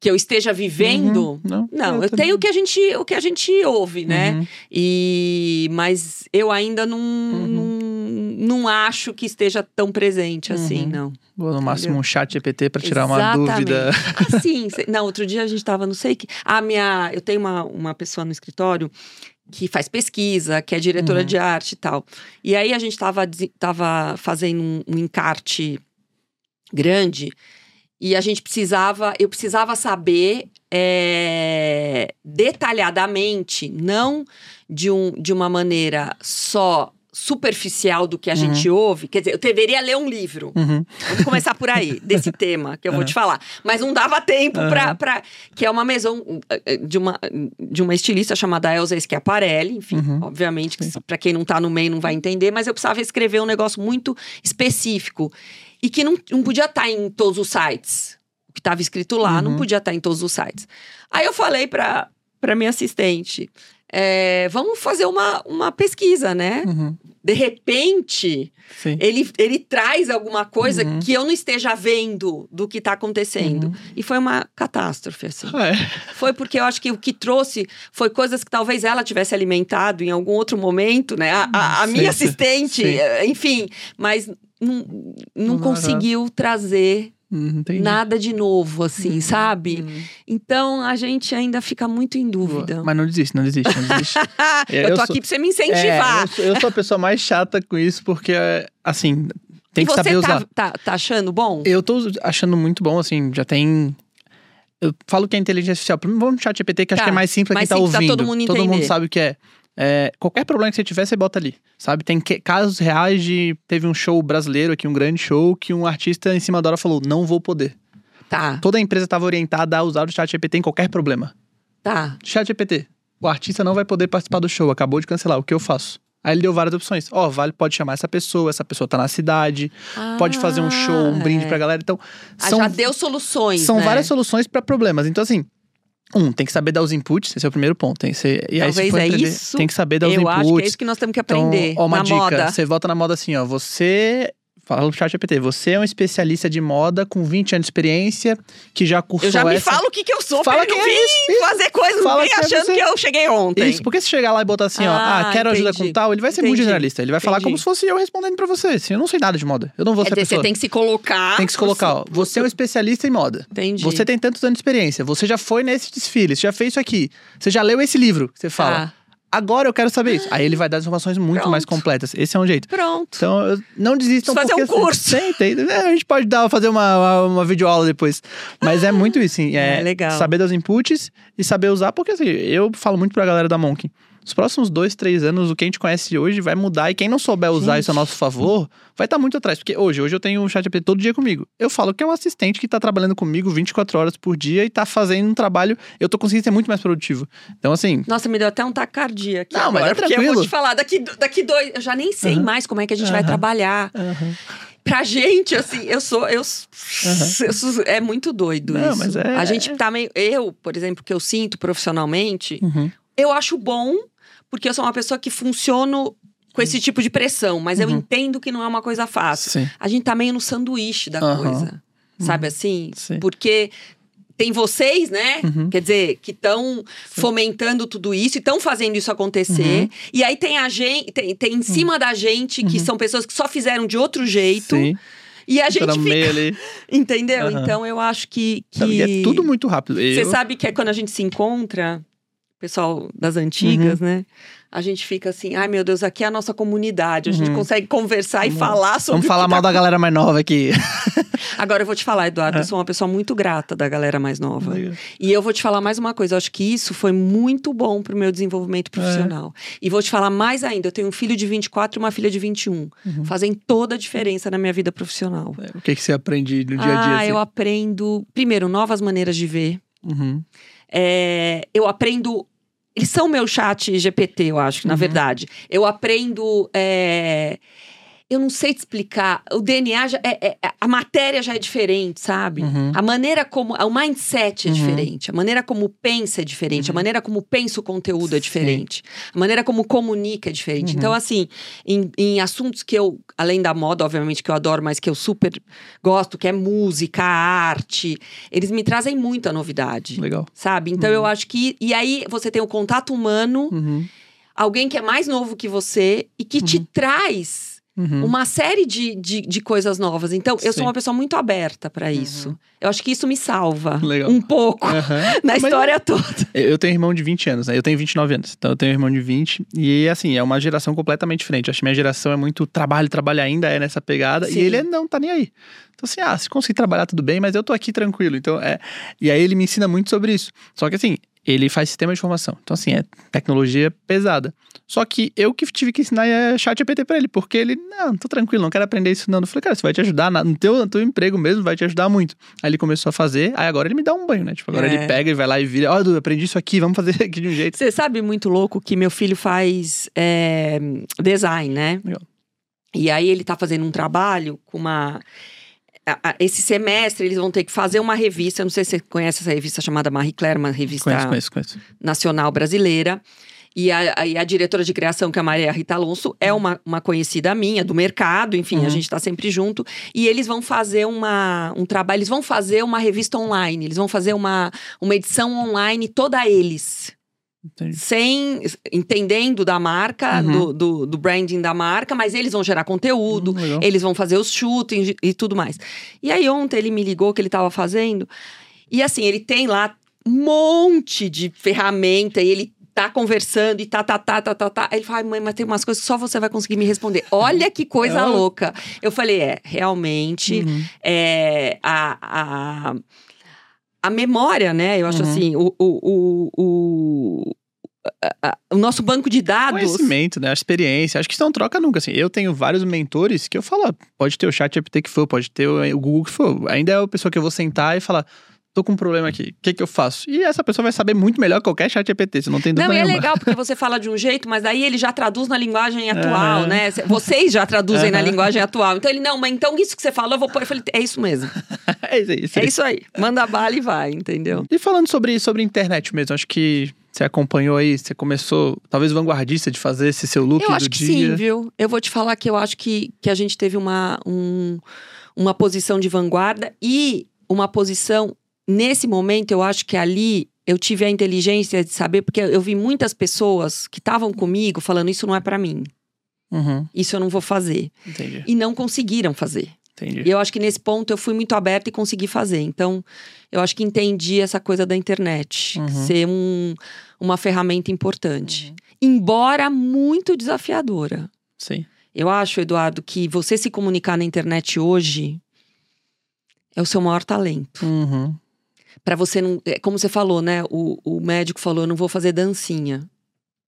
S2: que eu esteja vivendo.
S1: Uhum, Não,
S2: Não, eu
S1: também.
S2: tenho o que a gente, o que a gente ouve, né?
S1: Uhum,
S2: E mas eu ainda não,
S1: Uhum.
S2: não, não acho que esteja tão presente assim,
S1: Uhum.
S2: não.
S1: Ou no máximo
S2: Entendeu?
S1: um chat GPT pra tirar uma
S2: Exatamente.
S1: dúvida.
S2: Assim, cê- não, outro dia a gente tava, não sei que. A minha, eu tenho uma, uma pessoa no escritório que faz pesquisa, que é diretora
S1: Uhum.
S2: de arte e tal. E aí a gente tava, desi- tava fazendo um, um encarte grande e a gente precisava, eu precisava saber é, detalhadamente, não de, um, de uma maneira só superficial do que a gente ouve. Quer dizer, eu deveria ler um livro.
S1: Uhum.
S2: Vamos começar por aí, desse tema que eu vou te falar. Mas não dava tempo pra, pra. Que é uma maison eh, de uma, de uma estilista chamada Elsa Schiaparelli. Enfim,
S1: Uhum.
S2: obviamente, que pra quem não tá no meio não vai entender, mas eu precisava escrever um negócio muito específico. E que não, não podia estar em todos os sites. O que estava escrito lá não
S1: Uhum.
S2: podia estar em todos os sites. Aí eu falei pra, pra minha assistente. É, vamos fazer uma, uma pesquisa, né?
S1: Uhum.
S2: De repente,
S1: Sim.
S2: ele, ele traz alguma coisa
S1: Uhum.
S2: que eu não esteja vendo do que tá acontecendo. E foi uma catástrofe, assim.
S1: É.
S2: Foi porque eu acho que o que trouxe foi coisas que talvez ela tivesse alimentado em algum outro momento, né? A, a- a minha assistente,
S1: Sim.
S2: enfim, mas não, não
S1: Uhum.
S2: conseguiu trazer
S1: Uhum,
S2: nada de novo, assim,
S1: Uhum.
S2: sabe?
S1: Uhum.
S2: Então a gente ainda fica muito em dúvida.
S1: Mas não desiste, não desiste, não desiste.
S2: eu,
S1: eu
S2: tô
S1: sou-
S2: aqui pra você me
S1: É,
S2: incentivar.
S1: eu, sou, eu sou a pessoa mais chata com isso, porque, assim, tem
S2: e
S1: que saber
S2: tá,
S1: usar.
S2: tá, tá achando bom?
S1: Eu tô achando muito bom, assim, já tem. Eu falo que é inteligência artificial. Vamos no chat GPT, que acho
S2: Tá,
S1: que é mais simples pra quem tá ouvindo.
S2: todo mundo
S1: todo mundo sabe o que é. É, Qualquer problema que você tiver, você bota ali. Sabe? Tem que- casos reais de. Teve um show brasileiro aqui, um grande show, que um artista em cima da hora falou: não vou poder.
S2: Tá,
S1: Toda a empresa estava orientada a usar o chat GPT em qualquer problema.
S2: tá.
S1: Chat GPT. O artista não vai poder participar do show, acabou de cancelar. O que eu faço? Aí ele deu várias opções. Ó, vale, pode chamar essa pessoa, essa pessoa tá na cidade, pode fazer um show, um
S2: Ah,
S1: brinde
S2: é.
S1: pra galera. Então,
S2: Ah,
S1: são,
S2: já deu soluções,
S1: são
S2: né?
S1: várias soluções pra problemas. Então, assim, um, tem que saber dar os inputs, esse é o primeiro ponto. Tem, que ser- e aí,
S2: Talvez é
S1: empreender,
S2: isso.
S1: tem que saber dar os
S2: Eu
S1: inputs.
S2: acho que é isso que nós temos que aprender
S1: Então, ó, uma
S2: na
S1: dica,
S2: moda.
S1: você volta na moda assim, ó, você fala no chat GPT, você é um especialista de moda com 20 anos de experiência, que já cursou
S2: Eu já me
S1: essa...
S2: falo o que, que eu sou,
S1: Fala
S2: pra eu
S1: é
S2: vim
S1: isso,
S2: fazer coisa, não
S1: Fala que é
S2: achando
S1: você.
S2: que eu cheguei ontem.
S1: Isso, porque se chegar lá e botar assim, ó,
S2: Ah,
S1: ah, quero ajuda
S2: entendi.
S1: com tal, ele vai ser muito
S2: Entendi.
S1: generalista. Ele vai falar
S2: Entendi.
S1: como se fosse eu respondendo pra você. Assim, eu não sei nada de moda. Eu não vou ser a
S2: dizer, você
S1: pessoa.
S2: tem que se colocar.
S1: Tem que se colocar, ó. Você é um especialista em moda.
S2: Entendi.
S1: Você tem tantos anos de experiência. Você já foi nesse desfile, você já fez isso aqui. Você já leu esse livro que você fala.
S2: Tá.
S1: Agora eu quero saber isso. Aí ele vai dar informações muito
S2: Pronto.
S1: mais completas. Esse é um jeito.
S2: Pronto.
S1: Então, não desistam
S2: fazer
S1: porque,
S2: um
S1: assim,
S2: curso.
S1: Tem, tem. É, a gente pode dar, fazer uma, uma, uma videoaula depois. Mas é muito isso, sim. É,
S2: É, legal.
S1: Saber dos inputs e saber usar, porque assim, eu falo muito pra galera da Monk. Os próximos dois, três anos, o que a gente conhece hoje vai mudar. E quem não souber usar
S2: Gente.
S1: isso a nosso favor, vai estar muito atrás. Porque hoje, hoje eu tenho um chat GPT todo dia comigo. Eu falo que é um assistente que tá trabalhando comigo 24 horas por dia e tá fazendo um trabalho. Eu tô conseguindo ser muito mais produtivo. Então, assim,
S2: Nossa, me deu até um tacardia aqui.
S1: Não, mas
S2: agora,
S1: é
S2: porque eu vou
S1: tranquilo.
S2: te falar, daqui, daqui dois. Eu já nem sei
S1: Aham.
S2: mais como é que a gente vai
S1: Aham.
S2: trabalhar. Pra gente, assim, eu sou. Eu, eu sou- é muito doido
S1: Não,
S2: isso.
S1: mas é-
S2: A gente tá meio. Eu, por exemplo, que eu sinto profissionalmente,
S1: uhum,
S2: eu acho bom, porque eu sou uma pessoa que funciono com esse tipo de pressão, mas eu
S1: Uhum.
S2: entendo que não é uma coisa fácil.
S1: sim.
S2: A gente tá meio no sanduíche da
S1: Aham.
S2: coisa. Sabe assim?
S1: Sim.
S2: Porque tem vocês, né?
S1: Uhum.
S2: Quer dizer, que estão fomentando tudo isso e estão fazendo isso acontecer.
S1: Uhum.
S2: E aí tem a gente, tem, tem em cima da gente, que são pessoas que só fizeram de outro jeito.
S1: Sim.
S2: E a gente fica.
S1: ali.
S2: Entendeu? Então eu acho que. que...
S1: Sabe, e é tudo muito rápido.
S2: Você
S1: Eu-
S2: sabe que é quando a gente se encontra, pessoal das
S1: Uhum.
S2: antigas, né? A gente fica assim, ai meu Deus, aqui é a nossa comunidade. A gente
S1: Uhum.
S2: consegue conversar e
S1: Vamos-
S2: falar sobre
S1: Vamos falar
S2: que
S1: mal
S2: tá
S1: da galera mais nova aqui.
S2: Agora eu vou te falar, Eduardo,
S1: É.
S2: eu sou uma pessoa muito grata da galera mais nova.
S1: Legal.
S2: E eu vou te falar mais uma coisa, eu acho que isso foi muito bom pro meu desenvolvimento profissional. E vou te falar mais ainda, eu tenho um filho de 24 e uma filha de 21.
S1: Uhum.
S2: Fazem toda a diferença na minha vida profissional.
S1: O que, que você aprende no dia a dia?
S2: ah,
S1: assim?
S2: eu aprendo, primeiro, novas maneiras de ver.
S1: Uhum.
S2: É, eu aprendo. Eles são meu chat GPT, eu acho, na
S1: Uhum.
S2: verdade. Eu aprendo. é, eu não sei te explicar. O DNA, já é, é- a matéria já é diferente, sabe?
S1: Uhum.
S2: A maneira como. O mindset é
S1: Uhum.
S2: diferente. A maneira como pensa é diferente. A maneira como pensa o conteúdo é
S1: Sim.
S2: diferente. A maneira como comunica é diferente.
S1: Uhum.
S2: Então, assim, em, em assuntos que eu, além da moda, obviamente, que eu adoro, mas que eu super gosto, que é música, arte, eles me trazem muita novidade
S1: Legal.
S2: sabe? Então eu acho que. E aí você tem o contato humano,
S1: Uhum.
S2: alguém que é mais novo que você e que te traz
S1: Uhum.
S2: uma série de, de, de coisas novas. Então eu
S1: Sim.
S2: sou uma pessoa muito aberta pra isso. Eu acho que isso me salva
S1: Legal.
S2: um pouco
S1: Aham.
S2: na
S1: Mas
S2: história toda.
S1: Eu tenho irmão de 20 anos, né? Eu tenho 29 anos. Então eu tenho irmão de 20. E assim, é uma geração completamente diferente. Acho que minha geração é muito trabalho, trabalho ainda, é nessa pegada.
S2: Sim.
S1: E ele não tá nem aí. Então, assim, ah, se conseguir trabalhar, tudo bem, mas eu tô aqui tranquilo. Então, é. E aí ele me ensina muito sobre isso. Só que assim, ele faz sistema de informação. Então, assim, é tecnologia pesada. Só que eu que tive que ensinar é chat GPT pra ele, porque ele, não, tô tranquilo, não quero aprender isso não. Eu falei, cara, isso vai te ajudar no teu, no teu emprego mesmo, vai te ajudar muito. Aí ele começou a fazer, aí agora ele me dá um banho, né? Tipo, agora
S2: É.
S1: ele pega e vai lá e vira, ó, Edu, aprendi isso aqui, vamos fazer aqui de um jeito.
S2: Você sabe muito louco que meu filho faz é, design, né?
S1: Legal.
S2: E aí ele tá fazendo um trabalho com uma. A- a- Esse semestre eles vão ter que fazer uma revista. eu Não sei se você conhece essa revista chamada Marie Claire, uma revista
S1: Conheço, conheço, conheço.
S2: nacional brasileira. E a, a- e a diretora de criação, que é a Maria Rita Alonso, é uma, uma conhecida minha, do mercado, enfim, a
S1: Uhum.
S2: gente tá sempre junto. E eles vão fazer uma, um trabalho, eles vão fazer uma revista online, eles vão fazer uma, uma edição online toda eles
S1: Entendi.
S2: sem entendendo da marca,
S1: Uhum.
S2: do, do, do branding da marca, mas eles vão gerar conteúdo,
S1: Hum, legal.
S2: eles vão fazer os shootings e tudo mais. E aí ontem ele me ligou que ele estava fazendo, e assim, ele tem lá um monte de ferramenta e ele tá conversando e tá, tá, tá, tá, tá, tá. Aí ele fala, "Ai, mãe, mas tem umas coisas que só você vai conseguir me responder. Olha que coisa
S1: Ah.
S2: louca. Eu falei, é, realmente,
S1: Uhum.
S2: é, a, a, a memória, né? Eu acho
S1: Uhum.
S2: assim, o, o, o, o, a- a- o nosso banco de dados.
S1: Conhecimento, né? A experiência. Acho que isso não troca nunca, assim. Eu tenho vários mentores que eu falo, pode ter o chat GPT que for, pode ter o o Google que for. Ainda é a pessoa que eu vou sentar e falar, tô com um problema aqui, o que que eu faço? E essa pessoa vai saber muito melhor que qualquer chat GPT, você não tem dúvida
S2: Não, e é
S1: nenhuma.
S2: legal porque você fala de um jeito, mas daí ele já traduz na linguagem atual, né? Cê- Vocês já traduzem na linguagem atual. Então ele, não, mas então isso que você falou, eu vou pôr. Eu falei, é isso mesmo.
S1: é isso aí. isso
S2: É
S1: aí.
S2: isso aí. Manda bala e vai, entendeu?
S1: E falando sobre, sobre internet mesmo, acho que você acompanhou aí, você começou, talvez vanguardista de fazer esse seu look
S2: Eu
S1: do
S2: acho que
S1: dia.
S2: sim, viu? Eu vou te falar que eu acho que, que a gente teve uma, um- uma posição de vanguarda e uma posição. Nesse momento, eu acho que ali eu tive a inteligência de saber, porque eu vi muitas pessoas que estavam comigo falando: Isso não é pra mim,
S1: Uhum,
S2: isso eu não vou fazer.
S1: entendi,
S2: E não conseguiram fazer.
S1: entendi.
S2: E eu acho que nesse ponto eu fui muito aberta e consegui fazer. Então, eu acho que entendi essa coisa da internet
S1: Uhum.
S2: ser um, uma ferramenta importante. Embora muito desafiadora.
S1: Sim.
S2: Eu acho, Eduardo, que você se comunicar na internet hoje é o seu maior talento.
S1: Uhum.
S2: Pra você não. É como você falou, né? O, o médico falou: eu não vou fazer dancinha.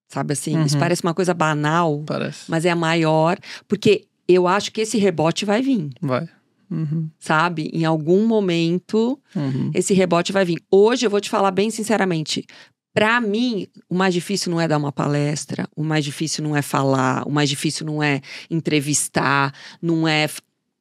S2: Sabe assim? Isso
S1: Uhum.
S2: parece uma coisa banal,
S1: Parece.
S2: mas é a maior. Porque eu acho que esse rebote vai vir,
S1: Vai. Uhum.
S2: sabe? Em algum momento,
S1: Uhum.
S2: esse rebote vai vir. Hoje, eu vou te falar bem sinceramente. Pra mim, o mais difícil não é dar uma palestra, o mais difícil não é falar, o mais difícil não é entrevistar, não é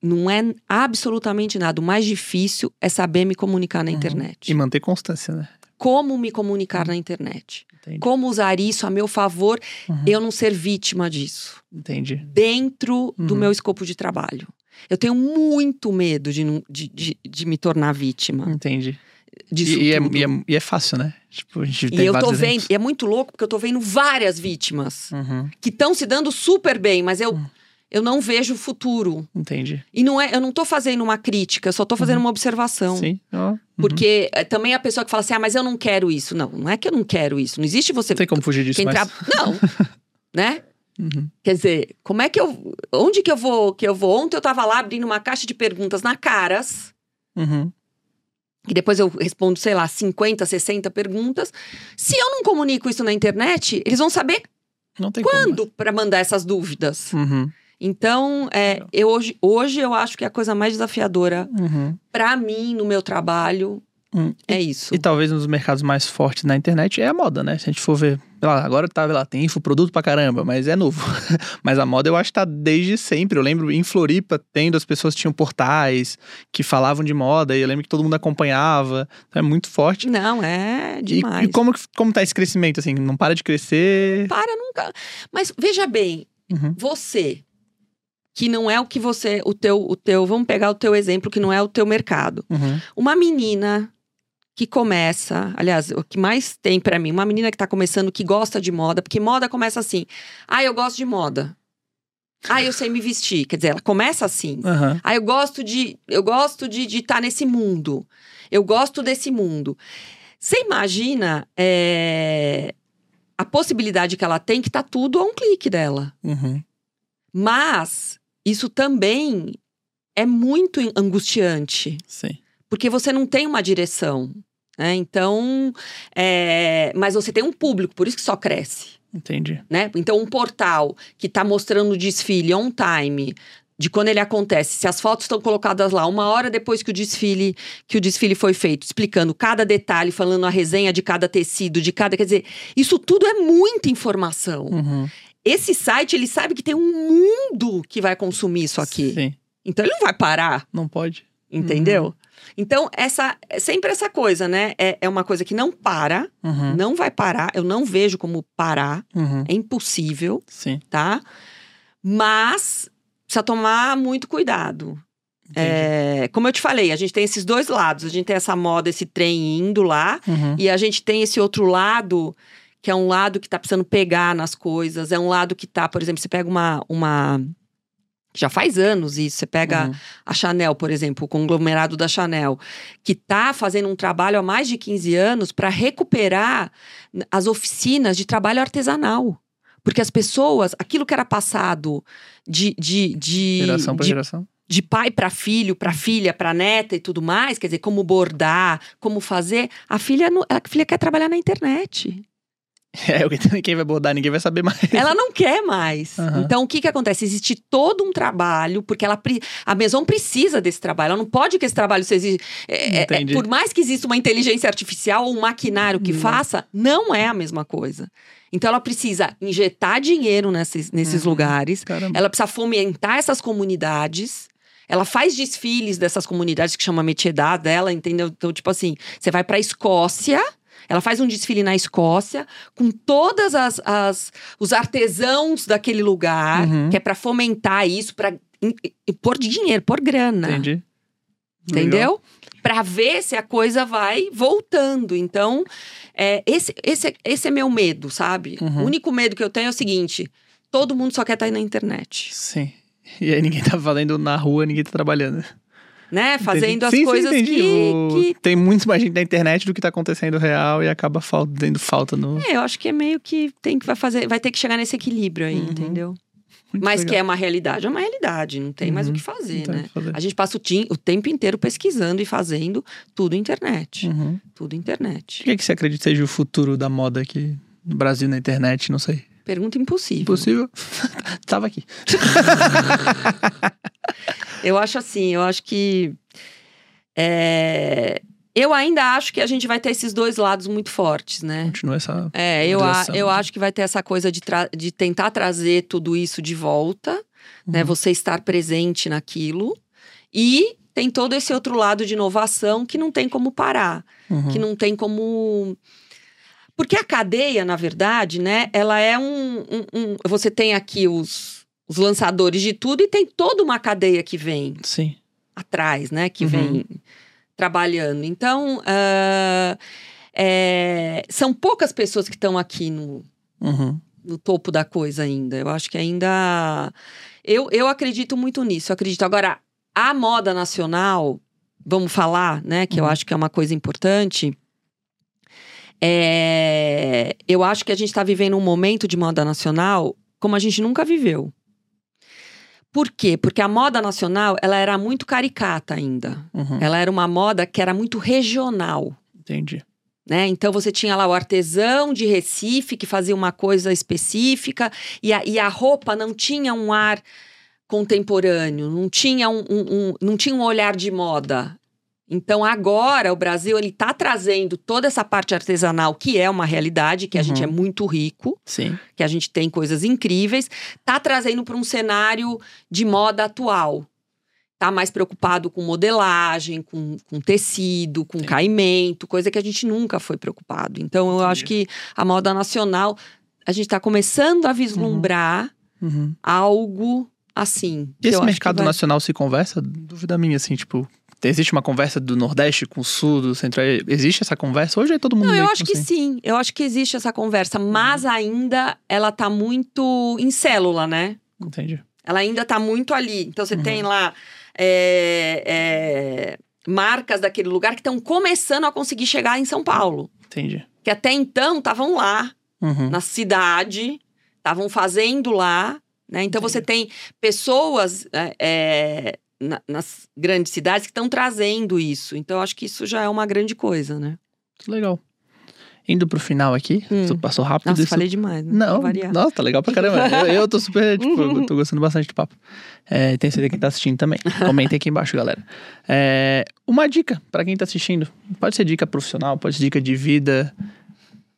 S2: não é absolutamente nada. O mais difícil é saber me comunicar na
S1: Uhum.
S2: internet.
S1: E manter constância, né?
S2: Como me comunicar na internet?
S1: Entendi.
S2: Como usar isso a meu favor,
S1: Uhum.
S2: eu não ser vítima disso
S1: Entendi.
S2: dentro do
S1: Uhum.
S2: meu escopo de trabalho. Eu tenho muito medo de, de, de, de me tornar vítima
S1: Entendi.
S2: disso
S1: E, e é, e, é, e é fácil, né? Tipo, a gente
S2: E
S1: tem
S2: eu tô vendo, e é muito louco porque eu tô vendo várias vítimas
S1: Uhum.
S2: que estão se dando super bem, mas eu,
S1: Hum.
S2: Eu não vejo futuro.
S1: Entendi.
S2: E não é, eu não tô fazendo uma crítica, eu só tô fazendo
S1: Uhum.
S2: uma observação.
S1: Sim. Ó, uhum.
S2: Porque é, também a pessoa que fala assim: ah, mas eu não quero isso. Não, não é que eu não quero isso. Não existe você.
S1: Não tem como fugir disso, mas...
S2: tra- Não. né?
S1: Uhum.
S2: Quer dizer, como é que eu. Onde que eu vou? Que eu vou? Ontem eu tava lá abrindo uma caixa de perguntas na Caras.
S1: Uhum.
S2: E depois eu respondo, sei lá, 50, 60 perguntas. Se eu não comunico isso na internet, eles vão saber
S1: Não tem
S2: quando para mandar essas dúvidas.
S1: Uhum.
S2: Então, é, eu hoje, hoje eu acho que a coisa mais desafiadora
S1: Uhum.
S2: para mim no meu trabalho
S1: Hum.
S2: é isso.
S1: E talvez um dos mercados mais fortes na internet é a moda, né? Se a gente for ver, lá, agora tá, lá, tem infoproduto pra caramba, mas é novo. mas a moda eu acho que tá desde sempre. Eu lembro em Floripa, tendo as pessoas tinham portais que falavam de moda e eu lembro que todo mundo acompanhava. Então é muito forte.
S2: Não, é
S1: E,
S2: demais.
S1: e como, que- como tá esse crescimento, assim? Não para de crescer?
S2: Para nunca. Mas veja bem,
S1: Uhum.
S2: você que não é o que você, o teu, o teu, vamos pegar o teu exemplo que não é o teu mercado.
S1: Uhum.
S2: Uma menina que começa, aliás, o que mais tem pra mim, uma menina que tá começando que gosta de moda, porque moda começa assim: "Ah, eu gosto de moda". Ah, eu sei me vestir. Quer dizer, ela começa assim.
S1: Aham.
S2: Ah, eu gosto de eu gosto de estar nesse mundo. Eu gosto desse mundo. Você imagina é, a possibilidade que ela tem que tá tudo a um clique dela.
S1: Uhum.
S2: Mas isso também é muito angustiante,
S1: Sim.
S2: porque você não tem uma direção. né? Então, é, mas você tem um público, por isso que só cresce.
S1: Entendi.
S2: Né? Então, um portal que está mostrando o desfile on time, de quando ele acontece, se as fotos estão colocadas lá uma hora depois que o desfile que o desfile foi feito, explicando cada detalhe, falando a resenha de cada tecido, de cada, quer dizer, isso tudo é muita informação.
S1: Uhum.
S2: Esse site, ele sabe que tem um mundo que vai consumir isso aqui.
S1: Sim.
S2: Então ele não vai parar,
S1: Não pode.
S2: entendeu? Então, essa é sempre essa coisa, né? É, é uma coisa que não para,
S1: Uhum.
S2: não vai parar. Eu não vejo como parar.
S1: Uhum.
S2: É impossível,
S1: Sim.
S2: tá? Mas precisa tomar muito cuidado. É, como eu te falei, a gente tem esses dois lados. A gente tem essa moda, esse trem indo lá,
S1: Uhum.
S2: e a gente tem esse outro lado, que é um lado que tá precisando pegar nas coisas. É um lado que tá, por exemplo, você pega uma. uma já faz anos isso. Você pega
S1: Uhum.
S2: a Chanel, por exemplo, o conglomerado da Chanel, que está fazendo um trabalho há mais de 15 anos para recuperar as oficinas de trabalho artesanal. Porque as pessoas, aquilo que era passado de, de, de,
S1: Geração para geração.
S2: de pai para filho, para filha, para neta e tudo mais, quer dizer, como bordar, como fazer, a filha, a filha quer trabalhar na internet.
S1: É, o que- quem vai bordar, ninguém vai saber mais.
S2: Ela não quer mais.
S1: Aham.
S2: Então, o que que acontece? Existe todo um trabalho, porque ela, a Maison precisa desse trabalho. Ela não pode que esse trabalho seja... é, é,
S1: Entendi.
S2: por mais que exista uma inteligência artificial ou um maquinário que
S1: Não.
S2: faça, não é a mesma coisa. Então, ela precisa injetar dinheiro nesses, nesses
S1: Uhum.
S2: lugares.
S1: Caramba.
S2: Ela precisa fomentar essas comunidades. Ela faz desfiles dessas comunidades que chama Metiedá dela, entendeu? Então, tipo assim, você vai pra Escócia, ela faz um desfile na Escócia com todas as, as- os artesãos daquele lugar,
S1: Uhum.
S2: que é pra fomentar isso, in- pôr dinheiro, pôr grana.
S1: Entendi.
S2: Entendeu? Pra ver se a coisa vai voltando. Então, é, esse, esse, esse é meu medo, sabe?
S1: Uhum.
S2: O único medo que eu tenho é o seguinte: todo mundo só quer estar aí na internet.
S1: Sim. E aí ninguém tá falando na rua, ninguém tá trabalhando.
S2: Né? Fazendo as
S1: Sim, sim,
S2: coisas
S1: entendi.
S2: que,
S1: O-
S2: que-
S1: Tem muito mais gente na internet do que tá acontecendo real e acaba dando falta no.
S2: É, eu acho que é meio que tem que vai fazer, vai ter que chegar nesse equilíbrio aí,
S1: Uhum.
S2: entendeu?
S1: Muito
S2: Mas
S1: legal.
S2: que é uma realidade, é uma realidade, não tem mais o
S1: Uhum.
S2: que fazer,
S1: Não tem o
S2: né?
S1: que fazer.
S2: A gente passa o, tim- o tempo inteiro pesquisando e fazendo tudo internet,
S1: Uhum.
S2: tudo
S1: O
S2: internet.
S1: que, é que você acredita seja o futuro da moda aqui no Brasil, na internet? Não sei.
S2: Pergunta impossível.
S1: Impossível? Tava aqui.
S2: Eu acho assim, eu acho que é, eu ainda acho que a gente vai ter esses dois lados muito fortes, né?
S1: Continua essa.
S2: É, eu, a- eu acho que vai ter essa coisa de, de tentar trazer tudo isso de volta, né?
S1: Uhum.
S2: Você estar presente naquilo. E tem todo esse outro lado de inovação que não tem como parar,
S1: Uhum.
S2: que não tem como. Porque a cadeia, na verdade, né? Ela é um. um- um- Você tem aqui os, os lançadores de tudo e tem toda uma cadeia que vem
S1: Sim.
S2: atrás, né? Que
S1: Uhum.
S2: vem trabalhando. Então, ah, é, são poucas pessoas que estão aqui no,
S1: Uhum.
S2: no topo da coisa ainda. Eu acho que ainda. Eu, eu acredito muito nisso. Eu acredito. Agora, a moda nacional, vamos falar, né? Que eu
S1: Uhum.
S2: acho que é uma coisa importante. É, eu acho que a gente está vivendo um momento de moda nacional como a gente nunca viveu. Por quê? Porque a moda nacional ela era muito caricata ainda.
S1: Uhum.
S2: Ela era uma moda que era muito regional.
S1: Entendi.
S2: Né? Então você tinha lá o artesão de Recife que fazia uma coisa específica e a, e a roupa não tinha um ar contemporâneo, não tinha um, um- um- não tinha um olhar de moda. Então agora o Brasil ele está trazendo toda essa parte artesanal que é uma realidade, que a
S1: Uhum.
S2: gente é muito rico,
S1: Sim.
S2: que a gente tem coisas incríveis, tá trazendo para um cenário de moda atual. Tá mais preocupado com modelagem, com, com tecido, com
S1: Sim.
S2: caimento, coisa que a gente nunca foi preocupado. Então, eu acho que a moda nacional, a gente está começando a vislumbrar
S1: Uhum.
S2: algo assim.
S1: E esse mercado
S2: vai-
S1: nacional se conversa? Dúvida minha, assim, tipo. Existe uma conversa do Nordeste com o Sul, do Centro? Existe essa conversa? Hoje é todo mundo
S2: Não, eu acho que
S1: assim.
S2: sim. Eu acho que existe essa conversa, mas ainda ela tá muito em célula, né?
S1: Entendi.
S2: Ela ainda tá muito ali. Então você
S1: Uhum.
S2: tem lá é, é, marcas daquele lugar que estão começando a conseguir chegar em São Paulo.
S1: Entendi.
S2: Que até então estavam lá,
S1: Uhum.
S2: na cidade, estavam fazendo lá. Né? Então você tem pessoas é, é, na- nas grandes cidades que estão trazendo isso. Então acho que isso já é uma grande coisa, né?
S1: Legal. Indo pro final aqui,
S2: Hum.
S1: passou rápido.
S2: Nossa,
S1: isso-
S2: falei demais, né?
S1: Não, nossa, tá legal pra caramba. Eu, eu tô super, tipo, tô gostando bastante do papo. É, tem certeza quem tá assistindo também. Comentem aqui embaixo, galera. É, uma dica pra quem tá assistindo. Pode ser dica profissional, pode ser dica de vida.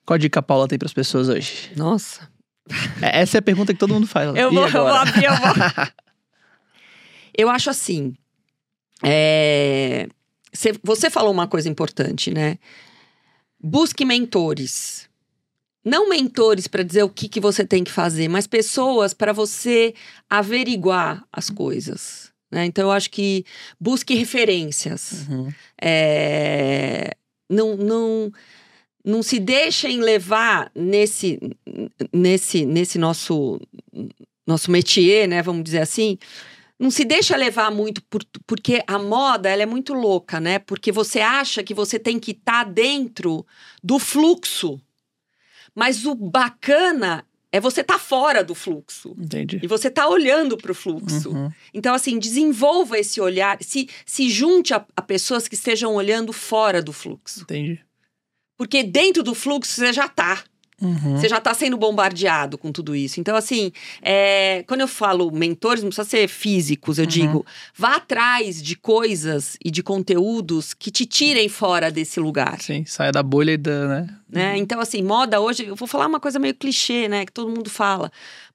S1: Qual dica a Paula tem pras pessoas hoje?
S2: Nossa.
S1: É, Essa é a pergunta que todo mundo faz.
S2: Eu vou, eu vou abrir, eu vou. eu acho assim. é, cê- você falou uma coisa importante, né? Busque mentores. Não mentores para dizer o que, que você tem que fazer, mas pessoas para você averiguar as coisas. né? Então, eu acho que busque referências.
S1: Uhum.
S2: É, não, não, não se deixem levar nesse, nesse, nesse nosso, nosso métier, né? Vamos dizer assim. Não se deixa levar muito, por- porque a moda ela é muito louca, né? Porque você acha que você tem que estar dentro do fluxo. Mas o bacana é você estar fora do fluxo.
S1: Entendi.
S2: E você tá olhando para o fluxo.
S1: Uhum.
S2: Então, assim, desenvolva esse olhar, se, se junte a, a pessoas que estejam olhando fora do fluxo.
S1: Entendi.
S2: Porque dentro do fluxo você já tá.
S1: Uhum.
S2: Você já tá sendo bombardeado com tudo isso. Então, assim, é, quando eu falo mentores, não precisa ser físicos, eu
S1: Uhum.
S2: digo, vá atrás de coisas e de conteúdos que te tirem fora desse lugar.
S1: Sim, saia da bolha e da, né?
S2: né? Então, assim, moda hoje, eu vou falar uma coisa meio clichê, né? Que todo mundo fala.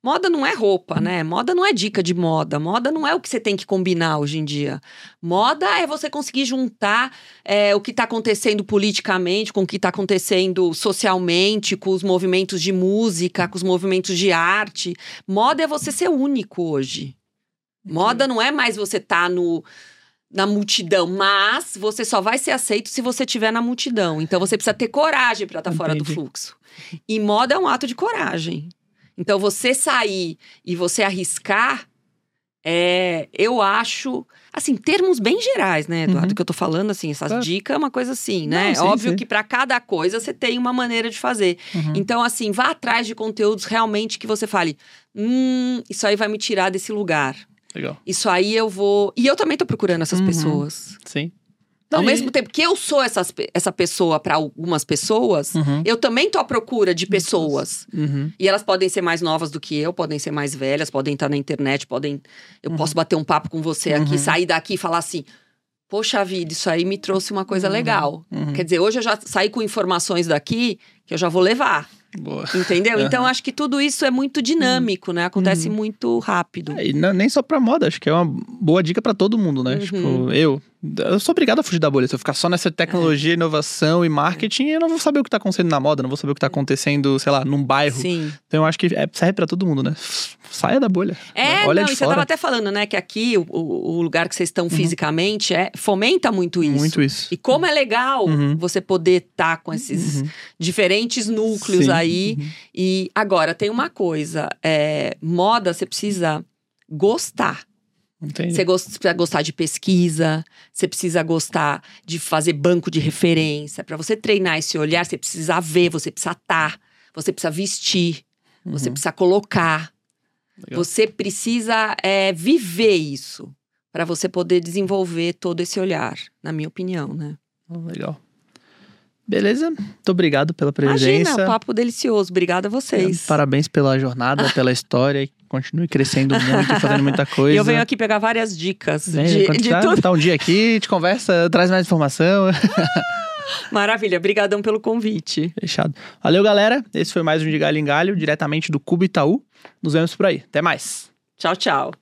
S2: Moda não é roupa, né? Moda não é dica de moda. Moda não é o que você tem que combinar hoje em dia. Moda é você conseguir juntar é, o que está acontecendo politicamente com o que está acontecendo socialmente, com os movimentos de música, com os movimentos de arte. Moda é você ser único hoje. Moda não é mais você estar no na multidão, mas você só vai ser aceito se você estiver na multidão. Então você precisa ter coragem para estar fora do fluxo. E moda é um ato de coragem. Então você sair e você arriscar, é, eu acho, assim, termos bem gerais, né, Eduardo,
S1: Uhum.
S2: que eu tô falando assim, essas
S1: Claro.
S2: dicas é uma coisa assim, né?
S1: Não, sim,
S2: Óbvio
S1: sim.
S2: que para cada coisa você tem uma maneira de fazer.
S1: Uhum.
S2: Então, assim, vá atrás de conteúdos realmente que você fale: hum, isso aí vai me tirar desse lugar.
S1: Legal.
S2: Isso aí eu vou. E eu também tô procurando essas
S1: Uhum.
S2: pessoas.
S1: Sim.
S2: Ao mesmo tempo que eu sou essas, pe- essa pessoa para algumas pessoas,
S1: Uhum.
S2: eu também tô à procura de pessoas.
S1: Uhum.
S2: E elas podem ser mais novas do que eu, podem ser mais velhas, podem estar na internet, podem. Eu
S1: Uhum.
S2: posso bater um papo com você aqui,
S1: Uhum.
S2: sair daqui e falar assim. Poxa vida, isso aí me trouxe uma coisa
S1: Uhum.
S2: legal.
S1: Uhum.
S2: Quer dizer, hoje eu já saí com informações daqui que eu já vou levar.
S1: Boa.
S2: Entendeu?
S1: Aham.
S2: Então, acho que tudo isso é muito dinâmico, né? Acontece muito rápido.
S1: É, e não- nem só pra moda, acho que é uma boa dica pra todo mundo, né?
S2: Uhum.
S1: Tipo, eu, eu sou obrigado a fugir da bolha. Se eu ficar só nessa tecnologia, inovação e marketing, eu não vou saber o que tá acontecendo na moda, não vou saber o que tá acontecendo, sei lá, num bairro.
S2: Sim.
S1: Então eu acho que é- serve pra todo mundo, né? Saia da bolha.
S2: É,
S1: Olha
S2: não,
S1: de
S2: e você
S1: fora.
S2: tava até falando, né, que aqui, o, o- lugar que vocês estão fisicamente, é, fomenta muito isso.
S1: Muito isso.
S2: E como é legal
S1: Uhum.
S2: você poder estar com esses
S1: Uhum.
S2: diferentes núcleos
S1: Sim.
S2: aí.
S1: Uhum.
S2: E agora, tem uma coisa: é, moda você precisa gostar.
S1: Entendi.
S2: Você precisa gostar de pesquisa, você precisa gostar de fazer banco de referência. Para você treinar esse olhar, você precisa ver, você precisa estar, você precisa vestir, você
S1: Uhum.
S2: precisa colocar.
S1: Legal.
S2: Você precisa é, viver isso para você poder desenvolver todo esse olhar, na minha opinião, né?
S1: Legal. Beleza? Muito obrigado pela presença.
S2: Imagina, papo delicioso. Obrigada a vocês.
S1: É, Parabéns pela jornada, pela história. Continue crescendo muito fazendo muita coisa.
S2: E eu venho aqui pegar várias dicas
S1: Vem,
S2: de, de
S1: tá,
S2: tudo.
S1: tá um dia aqui, gente conversa, traz mais informação.
S2: Maravilha, obrigadão pelo convite.
S1: Fechado. Valeu, galera. Esse foi mais um de Galho em Galho, diretamente do Cubo Itaú. Nos vemos por aí. Até mais.
S2: Tchau, tchau.